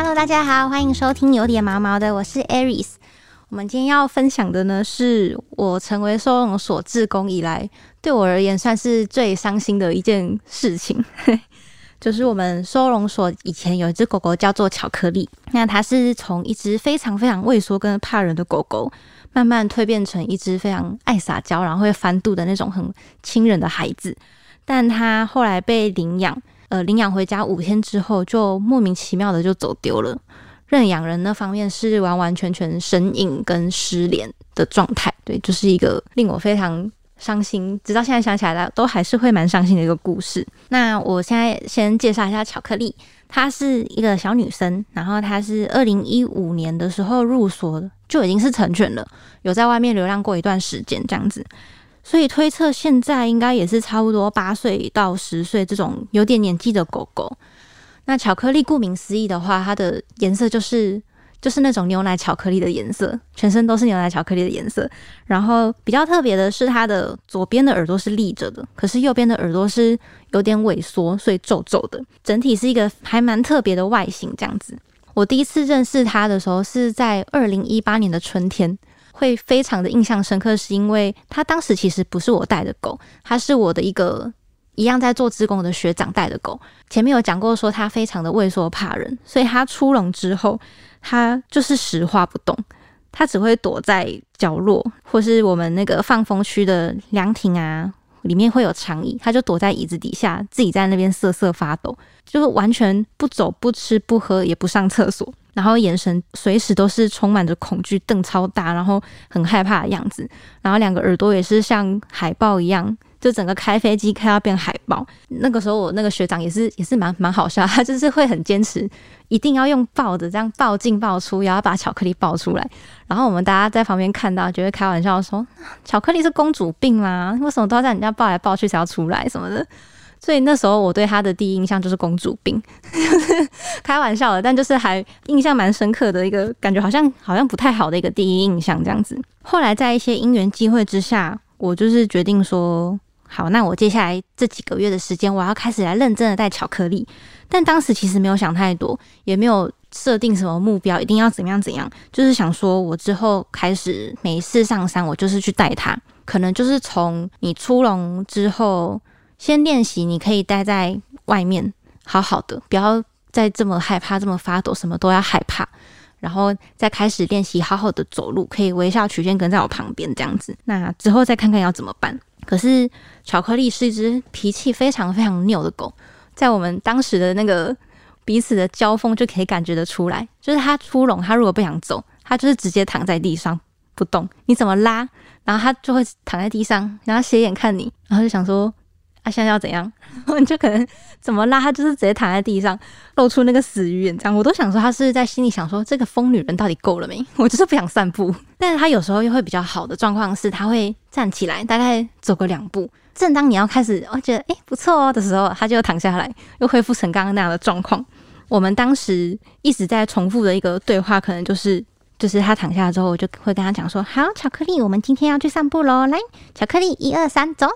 Hello，大家好，欢迎收听有点毛毛的，我是 Aries。我们今天要分享的呢，是我成为收容所志工以来，对我而言算是最伤心的一件事情。就是我们收容所以前有一只狗狗叫做巧克力，那它是从一只非常非常畏缩跟怕人的狗狗，慢慢蜕变成一只非常爱撒娇，然后会翻肚的那种很亲人的孩子。但它后来被领养。呃，领养回家五天之后，就莫名其妙的就走丢了。认养人那方面是完完全全神隐跟失联的状态，对，就是一个令我非常伤心，直到现在想起来，都还是会蛮伤心的一个故事。那我现在先介绍一下巧克力，她是一个小女生，然后她是二零一五年的时候入所就已经是成犬了，有在外面流浪过一段时间这样子。所以推测现在应该也是差不多八岁到十岁这种有点年纪的狗狗。那巧克力顾名思义的话，它的颜色就是就是那种牛奶巧克力的颜色，全身都是牛奶巧克力的颜色。然后比较特别的是，它的左边的耳朵是立着的，可是右边的耳朵是有点萎缩，所以皱皱的。整体是一个还蛮特别的外形这样子。我第一次认识它的时候是在二零一八年的春天。会非常的印象深刻，是因为他当时其实不是我带的狗，他是我的一个一样在做职工的学长带的狗。前面有讲过说他非常的畏缩怕人，所以他出笼之后，他就是石化不动，他只会躲在角落，或是我们那个放风区的凉亭啊，里面会有长椅，他就躲在椅子底下，自己在那边瑟瑟发抖，就是完全不走、不吃、不喝，也不上厕所。然后眼神随时都是充满着恐惧，瞪超大，然后很害怕的样子。然后两个耳朵也是像海豹一样，就整个开飞机开到变海豹。那个时候我那个学长也是也是蛮蛮好笑，他就是会很坚持，一定要用抱的这样抱进抱出，然后把巧克力抱出来。然后我们大家在旁边看到，就会开玩笑说：“巧克力是公主病吗？为什么都要在人家抱来抱去才要出来什么的？”所以那时候我对他的第一印象就是公主病，开玩笑的，但就是还印象蛮深刻的一个感觉，好像好像不太好的一个第一印象这样子。后来在一些因缘机会之下，我就是决定说，好，那我接下来这几个月的时间，我要开始来认真的带巧克力。但当时其实没有想太多，也没有设定什么目标，一定要怎样怎样，就是想说我之后开始每一次上山，我就是去带它，可能就是从你出笼之后。先练习，你可以待在外面，好好的，不要再这么害怕，这么发抖，什么都要害怕，然后再开始练习，好好的走路，可以微笑曲线跟在我旁边这样子。那之后再看看要怎么办。可是巧克力是一只脾气非常非常拗的狗，在我们当时的那个彼此的交锋就可以感觉得出来，就是它出笼，它如果不想走，它就是直接躺在地上不动，你怎么拉，然后它就会躺在地上，然后斜眼看你，然后就想说。他现在要怎样？你就可能怎么拉他，就是直接躺在地上，露出那个死鱼眼，这样我都想说他是在心里想说，这个疯女人到底够了没？我就是不想散步。但是他有时候又会比较好的状况是，他会站起来，大概走个两步。正当你要开始，我觉得哎不错哦的时候，他就躺下来，又恢复成刚刚那样的状况。我们当时一直在重复的一个对话，可能就是，就是他躺下之后，我就会跟他讲说：“好，巧克力，我们今天要去散步喽，来，巧克力，一二三，走。”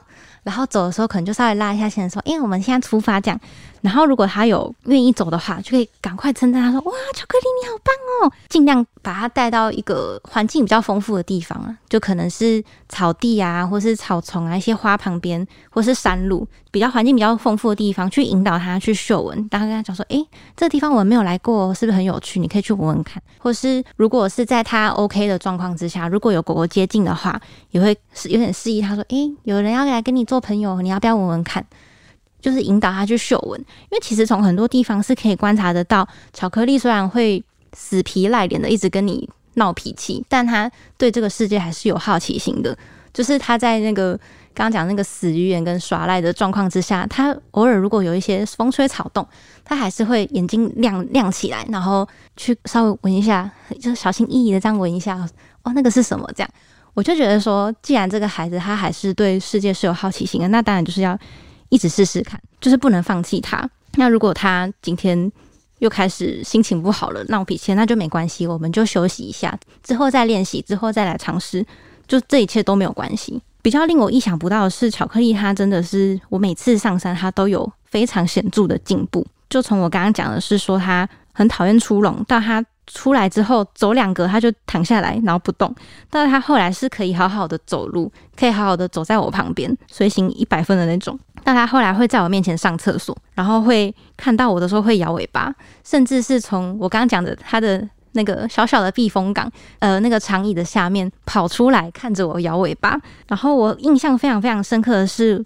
然后走的时候，可能就稍微拉一下线，说：“因为我们现在出发，这样。”然后如果他有愿意走的话，就可以赶快称赞他说：“哇，巧克力你好棒哦！”尽量把他带到一个环境比较丰富的地方啊，就可能是草地啊，或是草丛啊，一些花旁边，或是山路，比较环境比较丰富的地方，去引导他去嗅闻。当跟他讲说：“诶，这个地方我们没有来过，是不是很有趣？你可以去闻闻看。”或是如果是在他 OK 的状况之下，如果有狗狗接近的话，也会是有点示意他说：“诶，有人要来跟你。”做朋友，你要不要闻闻看？就是引导他去嗅闻，因为其实从很多地方是可以观察得到，巧克力虽然会死皮赖脸的一直跟你闹脾气，但他对这个世界还是有好奇心的。就是他在那个刚刚讲那个死鱼眼跟耍赖的状况之下，他偶尔如果有一些风吹草动，他还是会眼睛亮亮起来，然后去稍微闻一下，就小心翼翼的这样闻一下，哦，那个是什么？这样。我就觉得说，既然这个孩子他还是对世界是有好奇心的，那当然就是要一直试试看，就是不能放弃他。那如果他今天又开始心情不好了，闹脾气，那就没关系，我们就休息一下，之后再练习，之后再来尝试，就这一切都没有关系。比较令我意想不到的是，巧克力它真的是我每次上山，它都有非常显著的进步。就从我刚刚讲的是说，它很讨厌出笼，到他出来之后走两格他就躺下来，然后不动。到他后来是可以好好的走路，可以好好的走在我旁边，随行一百分的那种。但他后来会在我面前上厕所，然后会看到我的时候会摇尾巴，甚至是从我刚刚讲的他的那个小小的避风港，呃，那个长椅的下面跑出来看着我摇尾巴。然后我印象非常非常深刻的是，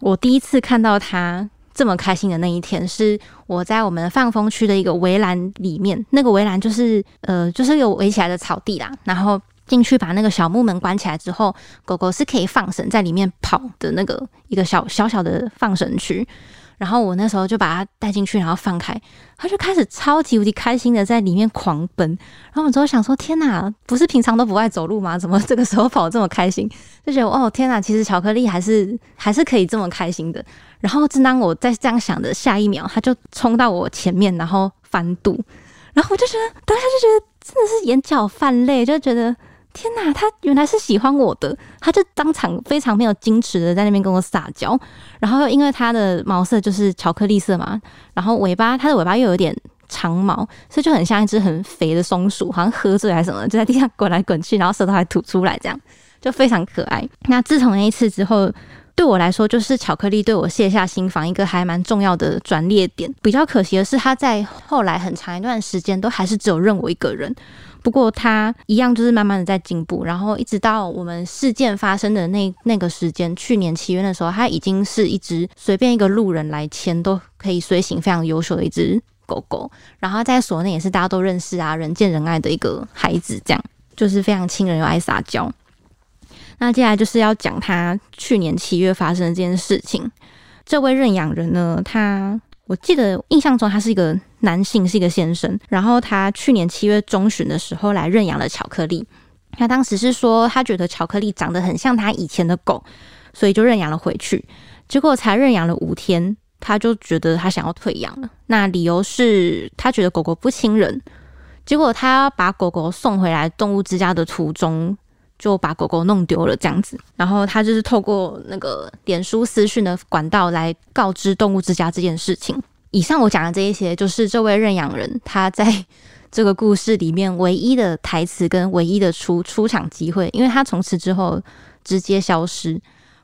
我第一次看到他这么开心的那一天，是我在我们放风区的一个围栏里面，那个围栏就是呃，就是有围起来的草地啦，然后。进去把那个小木门关起来之后，狗狗是可以放绳在里面跑的那个一个小小小的放绳区。然后我那时候就把它带进去，然后放开，它就开始超级无敌开心的在里面狂奔。然后我之后想说：天哪，不是平常都不爱走路吗？怎么这个时候跑这么开心？就觉得哦天哪，其实巧克力还是还是可以这么开心的。然后正当我在这样想的下一秒，它就冲到我前面，然后翻肚。然后我就觉得当下就觉得真的是眼角泛泪，就觉得。天哪，他原来是喜欢我的，他就当场非常没有矜持的在那边跟我撒娇，然后又因为他的毛色就是巧克力色嘛，然后尾巴他的尾巴又有点长毛，所以就很像一只很肥的松鼠，好像喝醉还是什么，就在地上滚来滚去，然后舌头还吐出来，这样就非常可爱。那自从那一次之后，对我来说就是巧克力对我卸下心防一个还蛮重要的转捩点。比较可惜的是，他在后来很长一段时间都还是只有认我一个人。不过他一样就是慢慢的在进步，然后一直到我们事件发生的那那个时间，去年七月的时候，他已经是一只随便一个路人来牵都可以随行非常优秀的一只狗狗，然后在所内也是大家都认识啊，人见人爱的一个孩子，这样就是非常亲人又爱撒娇。那接下来就是要讲他去年七月发生的这件事情。这位认养人呢，他。我记得印象中他是一个男性，是一个先生。然后他去年七月中旬的时候来认养了巧克力。他当时是说他觉得巧克力长得很像他以前的狗，所以就认养了回去。结果才认养了五天，他就觉得他想要退养了。那理由是他觉得狗狗不亲人。结果他把狗狗送回来动物之家的途中。就把狗狗弄丢了这样子，然后他就是透过那个脸书私讯的管道来告知动物之家这件事情。以上我讲的这一些，就是这位认养人他在这个故事里面唯一的台词跟唯一的出出场机会，因为他从此之后直接消失，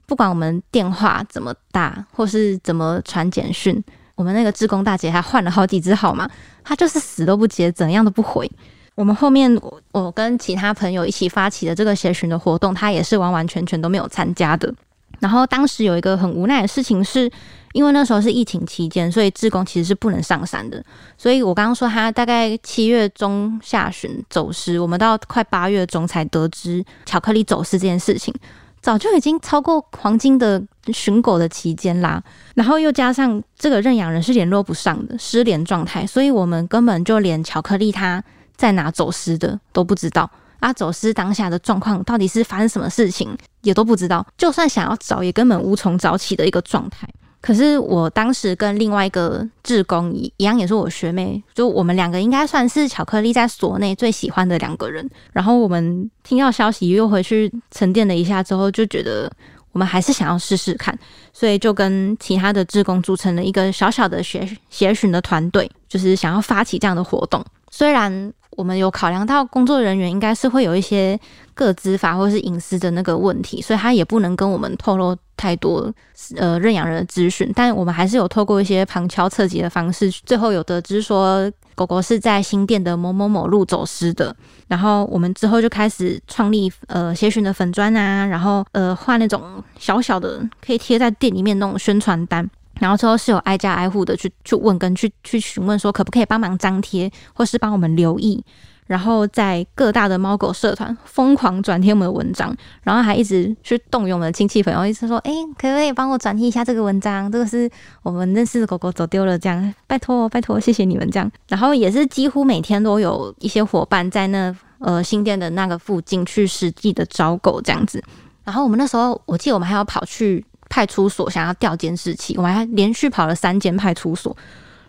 不管我们电话怎么打或是怎么传简讯，我们那个志工大姐还换了好几只号码，他就是死都不接，怎样都不回。我们后面我我跟其他朋友一起发起的这个协寻的活动，他也是完完全全都没有参加的。然后当时有一个很无奈的事情，是因为那时候是疫情期间，所以志工其实是不能上山的。所以我刚刚说他大概七月中下旬走失，我们到快八月中才得知巧克力走失这件事情，早就已经超过黄金的寻狗的期间啦。然后又加上这个认养人是联络不上的失联状态，所以我们根本就连巧克力他。在哪走失的都不知道啊！走失当下的状况到底是发生什么事情也都不知道。就算想要找，也根本无从找起的一个状态。可是我当时跟另外一个志工一一样，也是我学妹，就我们两个应该算是巧克力在所内最喜欢的两个人。然后我们听到消息又回去沉淀了一下之后，就觉得我们还是想要试试看，所以就跟其他的志工组成了一个小小的协协寻的团队，就是想要发起这样的活动。虽然我们有考量到工作人员应该是会有一些个资法或是隐私的那个问题，所以他也不能跟我们透露太多呃认养人的资讯。但我们还是有透过一些旁敲侧击的方式，最后有得知说狗狗是在新店的某某某路走失的。然后我们之后就开始创立呃协寻的粉砖啊，然后呃画那种小小的可以贴在店里面那种宣传单。然后之后是有挨家挨户的去去问跟去去询问说可不可以帮忙张贴或是帮我们留意，然后在各大的猫狗社团疯狂转贴我们的文章，然后还一直去动用我们的亲戚朋友，一直说哎可不可以帮我转贴一下这个文章？这个是我们认识的狗狗走丢了，这样拜托拜托谢谢你们这样。然后也是几乎每天都有一些伙伴在那呃新店的那个附近去实际的找狗这样子。然后我们那时候我记得我们还要跑去。派出所想要调监视器，我们还连续跑了三间派出所，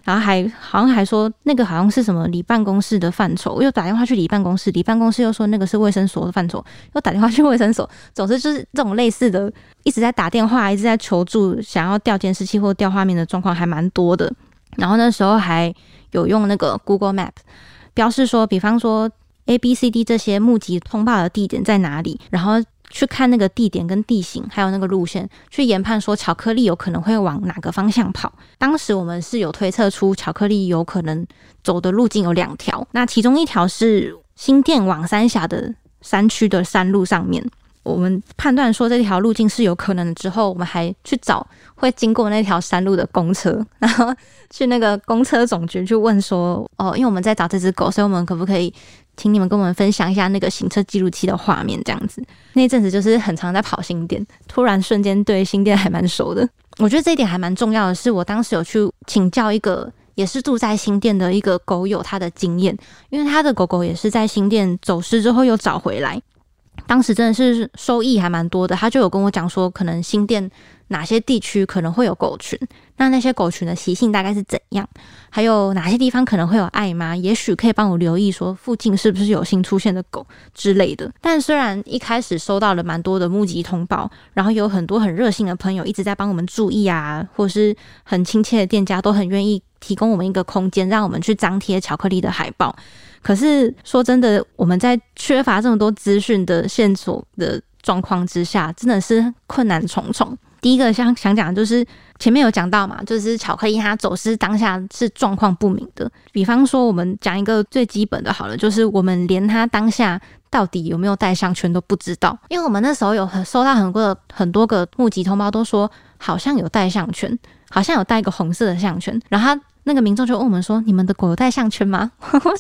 然后还好像还说那个好像是什么里办公室的范畴，又打电话去里办公室，里办公室又说那个是卫生所的范畴，又打电话去卫生所，总之就是这种类似的，一直在打电话，一直在求助，想要调监视器或调画面的状况还蛮多的。然后那时候还有用那个 Google Map 标示说，比方说 A、B、C、D 这些目击通报的地点在哪里，然后去看那个地点跟地形，还有那个路线，去研判说巧克力有可能会往哪个方向跑。当时我们是有推测出巧克力有可能走的路径有两条，那其中一条是新店往三峡的山区的山路上面。我们判断说这条路径是有可能的之后，我们还去找会经过那条山路的公车，然后去那个公车总局去问说，哦，因为我们在找这只狗，所以我们可不可以请你们跟我们分享一下那个行车记录器的画面？这样子，那阵子就是很常在跑新店，突然瞬间对新店还蛮熟的。我觉得这一点还蛮重要的，是我当时有去请教一个也是住在新店的一个狗友他的经验，因为他的狗狗也是在新店走失之后又找回来。当时真的是收益还蛮多的，他就有跟我讲说，可能新店哪些地区可能会有狗群，那那些狗群的习性大概是怎样，还有哪些地方可能会有爱妈，也许可以帮我留意说附近是不是有新出现的狗之类的。但虽然一开始收到了蛮多的目击通报，然后有很多很热心的朋友一直在帮我们注意啊，或是很亲切的店家都很愿意提供我们一个空间，让我们去张贴巧克力的海报。可是说真的，我们在缺乏这么多资讯的线索的状况之下，真的是困难重重。第一个想想讲就是前面有讲到嘛，就是巧克力它走私当下是状况不明的。比方说，我们讲一个最基本的好了，就是我们连它当下到底有没有带项圈都不知道，因为我们那时候有收到很多很多个募集通报，都说好像有带项圈，好像有带一个红色的项圈，然后他。那个民众就问我们说：“你们的狗有戴项圈吗？”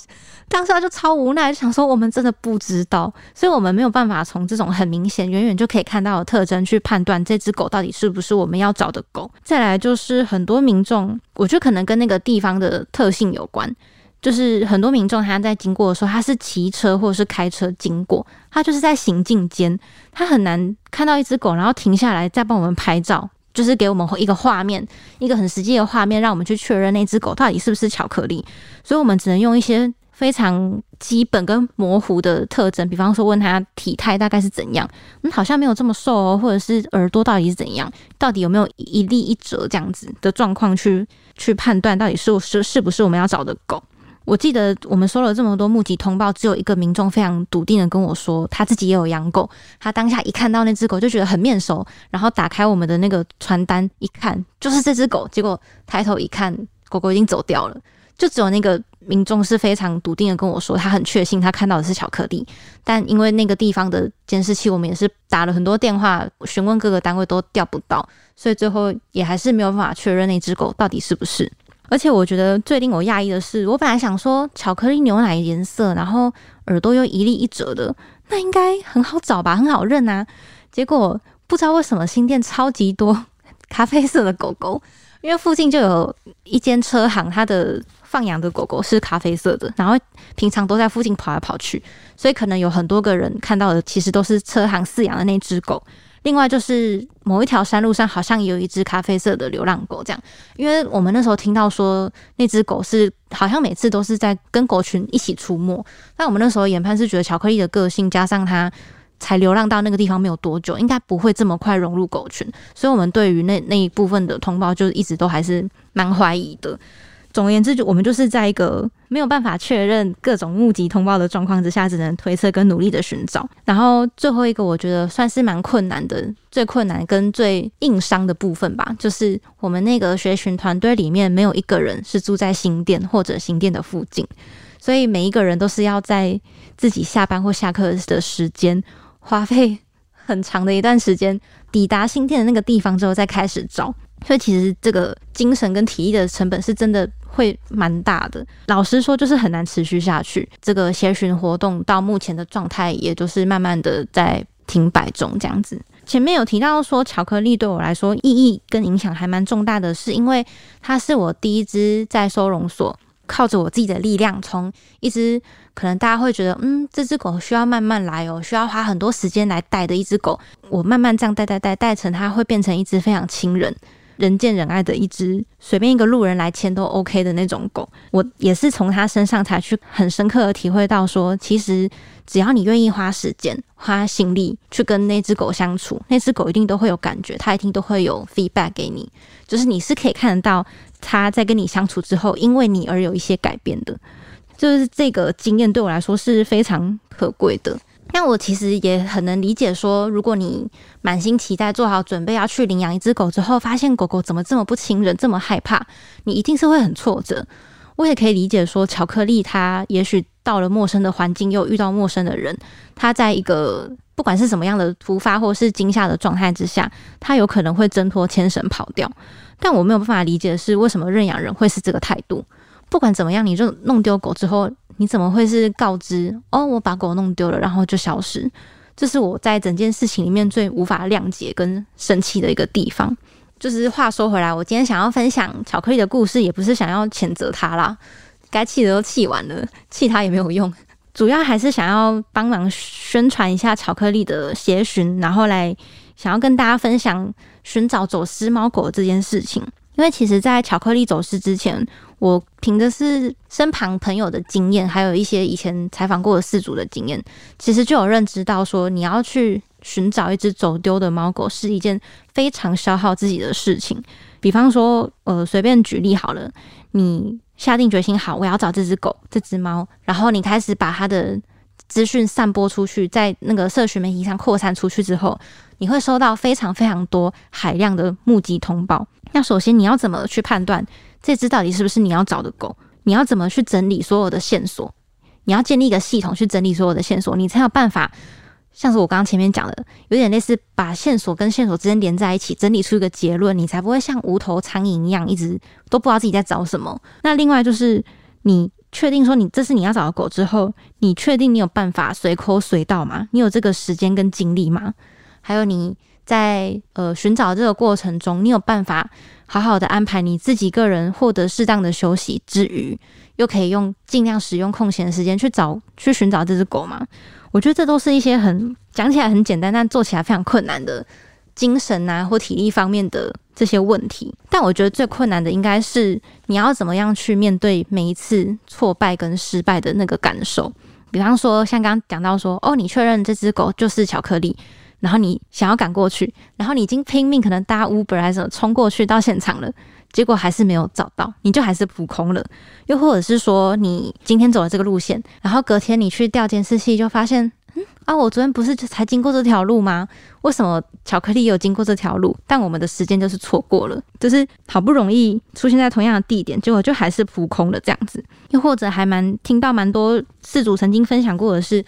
当时他就超无奈，就想说：“我们真的不知道，所以我们没有办法从这种很明显、远远就可以看到的特征去判断这只狗到底是不是我们要找的狗。”再来就是很多民众，我觉得可能跟那个地方的特性有关，就是很多民众他在经过的时候，他是骑车或者是开车经过，他就是在行进间，他很难看到一只狗，然后停下来再帮我们拍照。就是给我们一个画面，一个很实际的画面，让我们去确认那只狗到底是不是巧克力。所以，我们只能用一些非常基本跟模糊的特征，比方说问他体态大概是怎样，嗯，好像没有这么瘦哦，或者是耳朵到底是怎样，到底有没有一粒一折这样子的状况，去去判断到底是是是不是我们要找的狗。我记得我们收了这么多目击通报，只有一个民众非常笃定的跟我说，他自己也有养狗。他当下一看到那只狗就觉得很面熟，然后打开我们的那个传单一看，就是这只狗。结果抬头一看，狗狗已经走掉了。就只有那个民众是非常笃定的跟我说，他很确信他看到的是巧克力。但因为那个地方的监视器，我们也是打了很多电话询问各个单位都调不到，所以最后也还是没有办法确认那只狗到底是不是。而且我觉得最令我讶异的是，我本来想说巧克力牛奶颜色，然后耳朵又一粒一折的，那应该很好找吧，很好认啊。结果不知道为什么新店超级多咖啡色的狗狗，因为附近就有一间车行，它的放养的狗狗是咖啡色的，然后平常都在附近跑来跑去，所以可能有很多个人看到的，其实都是车行饲养的那只狗。另外就是某一条山路上好像有一只咖啡色的流浪狗，这样，因为我们那时候听到说那只狗是好像每次都是在跟狗群一起出没，但我们那时候研判是觉得巧克力的个性加上它才流浪到那个地方没有多久，应该不会这么快融入狗群，所以我们对于那那一部分的通报就一直都还是蛮怀疑的。总而言之，就我们就是在一个没有办法确认各种目击通报的状况之下，只能推测跟努力的寻找。然后最后一个，我觉得算是蛮困难的，最困难跟最硬伤的部分吧，就是我们那个学群团队里面没有一个人是住在新店或者新店的附近，所以每一个人都是要在自己下班或下课的时间，花费很长的一段时间抵达新店的那个地方之后，再开始找。所以其实这个精神跟体力的成本是真的会蛮大的。老实说，就是很难持续下去。这个协寻活动到目前的状态，也就是慢慢的在停摆中这样子。前面有提到说，巧克力对我来说意义跟影响还蛮重大的，是因为它是我第一只在收容所靠着我自己的力量，从一只可能大家会觉得，嗯，这只狗需要慢慢来哦，需要花很多时间来带的一只狗，我慢慢这样带带带带成它会变成一只非常亲人。人见人爱的一只，随便一个路人来牵都 OK 的那种狗。我也是从它身上才去很深刻的体会到，说其实只要你愿意花时间、花心力去跟那只狗相处，那只狗一定都会有感觉，它一定都会有 feedback 给你，就是你是可以看得到它在跟你相处之后，因为你而有一些改变的。就是这个经验对我来说是非常可贵的。但我其实也很能理解，说如果你满心期待、做好准备要去领养一只狗之后，发现狗狗怎么这么不亲人、这么害怕，你一定是会很挫折。我也可以理解，说巧克力它也许到了陌生的环境，又遇到陌生的人，它在一个不管是什么样的突发或是惊吓的状态之下，它有可能会挣脱牵绳跑掉。但我没有办法理解的是，为什么认养人会是这个态度？不管怎么样，你就弄丢狗之后，你怎么会是告知哦？我把狗弄丢了，然后就消失。这是我在整件事情里面最无法谅解跟生气的一个地方。就是话说回来，我今天想要分享巧克力的故事，也不是想要谴责他啦，该气的都气完了，气他也没有用。主要还是想要帮忙宣传一下巧克力的协寻，然后来想要跟大家分享寻找走失猫狗这件事情。因为其实，在巧克力走失之前，我凭的是身旁朋友的经验，还有一些以前采访过的事主的经验，其实就有认知到说，你要去寻找一只走丢的猫狗是一件非常消耗自己的事情。比方说，呃，随便举例好了，你下定决心好，我要找这只狗、这只猫，然后你开始把它的资讯散播出去，在那个社群媒体上扩散出去之后，你会收到非常非常多海量的目击通报。那首先你要怎么去判断这只到底是不是你要找的狗？你要怎么去整理所有的线索？你要建立一个系统去整理所有的线索，你才有办法，像是我刚刚前面讲的，有点类似把线索跟线索之间连在一起，整理出一个结论，你才不会像无头苍蝇一样，一直都不知道自己在找什么。那另外就是你确定说你这是你要找的狗之后，你确定你有办法随口随到吗？你有这个时间跟精力吗？还有你。在呃寻找这个过程中，你有办法好好的安排你自己个人获得适当的休息之余，又可以用尽量使用空闲的时间去找去寻找这只狗吗？我觉得这都是一些很讲起来很简单，但做起来非常困难的精神啊或体力方面的这些问题。但我觉得最困难的应该是你要怎么样去面对每一次挫败跟失败的那个感受。比方说，像刚刚讲到说，哦，你确认这只狗就是巧克力。然后你想要赶过去，然后你已经拼命可能搭 Uber 还是冲过去到现场了，结果还是没有找到，你就还是扑空了。又或者是说，你今天走了这个路线，然后隔天你去调监视器，就发现，啊，我昨天不是才经过这条路吗？为什么巧克力有经过这条路，但我们的时间就是错过了，就是好不容易出现在同样的地点，结果就还是扑空了这样子。又或者还蛮听到蛮多事主曾经分享过的是。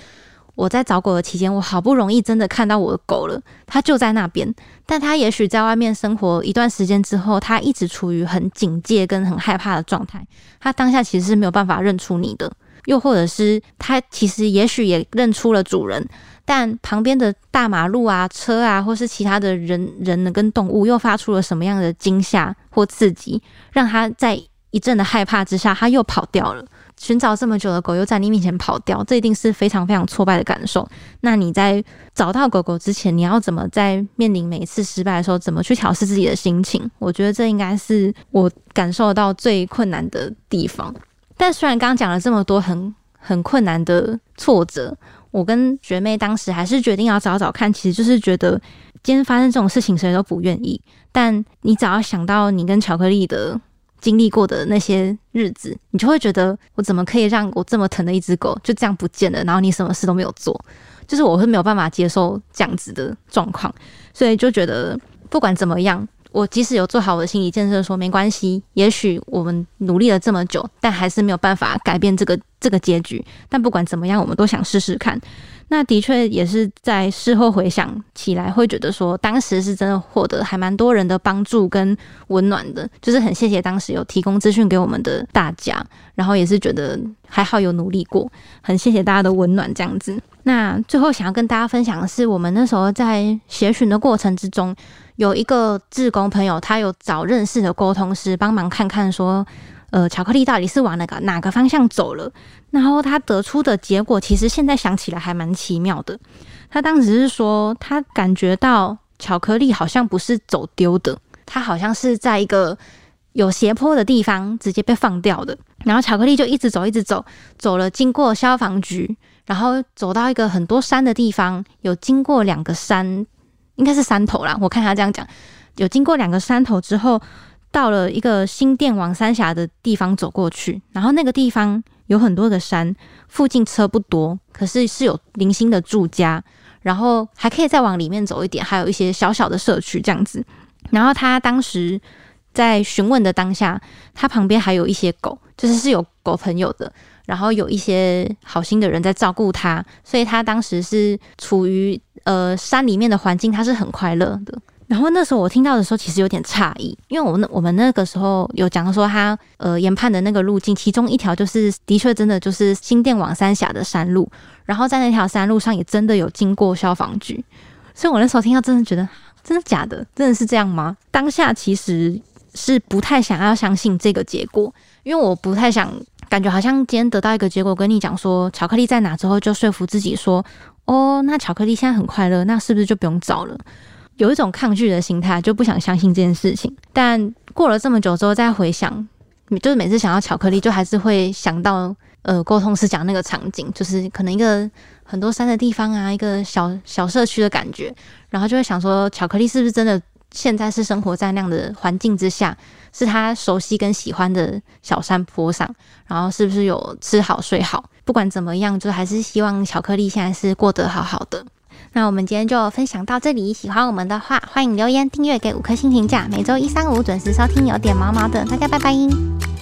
我在找狗的期间，我好不容易真的看到我的狗了，它就在那边。但它也许在外面生活一段时间之后，它一直处于很警戒跟很害怕的状态。它当下其实是没有办法认出你的，又或者是它其实也许也认出了主人，但旁边的大马路啊、车啊，或是其他的人人呢跟动物又发出了什么样的惊吓或刺激，让它在一阵的害怕之下，它又跑掉了。寻找这么久的狗又在你面前跑掉，这一定是非常非常挫败的感受。那你在找到狗狗之前，你要怎么在面临每一次失败的时候，怎么去调试自己的心情？我觉得这应该是我感受到最困难的地方。但虽然刚刚讲了这么多很很困难的挫折，我跟学妹当时还是决定要找找看，其实就是觉得今天发生这种事情谁都不愿意。但你只要想到你跟巧克力的。经历过的那些日子，你就会觉得我怎么可以让我这么疼的一只狗就这样不见了？然后你什么事都没有做，就是我会没有办法接受这样子的状况，所以就觉得不管怎么样，我即使有做好我的心理建设，说没关系，也许我们努力了这么久，但还是没有办法改变这个这个结局。但不管怎么样，我们都想试试看。那的确也是在事后回想起来，会觉得说当时是真的获得还蛮多人的帮助跟温暖的，就是很谢谢当时有提供资讯给我们的大家，然后也是觉得还好有努力过，很谢谢大家的温暖这样子。那最后想要跟大家分享的是，我们那时候在协寻的过程之中，有一个志工朋友，他有找认识的沟通师帮忙看看说。呃，巧克力到底是往哪个哪个方向走了？然后他得出的结果，其实现在想起来还蛮奇妙的。他当时是说，他感觉到巧克力好像不是走丢的，它好像是在一个有斜坡的地方直接被放掉的。然后巧克力就一直走，一直走，走了经过消防局，然后走到一个很多山的地方，有经过两个山，应该是山头啦。我看他这样讲，有经过两个山头之后，到了一个新店往三峡的地方走过去，然后那个地方有很多的山，附近车不多，可是是有零星的住家，然后还可以再往里面走一点，还有一些小小的社区这样子。然后他当时在询问的当下，他旁边还有一些狗。就是是有狗朋友的，然后有一些好心的人在照顾他，所以他当时是处于呃山里面的环境，他是很快乐的。然后那时候我听到的时候，其实有点诧异，因为我们我们那个时候有讲说他呃研判的那个路径，其中一条就是的确真的就是新店往三峡的山路，然后在那条山路上也真的有经过消防局，所以我那时候听到真的觉得真的假的，真的是这样吗？当下其实是不太想要相信这个结果。因为我不太想，感觉好像今天得到一个结果，跟你讲说巧克力在哪之后，就说服自己说，哦，那巧克力现在很快乐，那是不是就不用找了？有一种抗拒的心态，就不想相信这件事情。但过了这么久之后再回想，就是每次想到巧克力，就还是会想到呃沟通师讲那个场景，就是可能一个很多山的地方啊，一个小小社区的感觉，然后就会想说，巧克力是不是真的？现在是生活在那样的环境之下，是他熟悉跟喜欢的小山坡上，然后是不是有吃好睡好？不管怎么样，就还是希望巧克力现在是过得好好的。那我们今天就分享到这里，喜欢我们的话，欢迎留言、订阅、给五颗星评价。每周一、三、五准时收听，有点毛毛的，大家拜拜。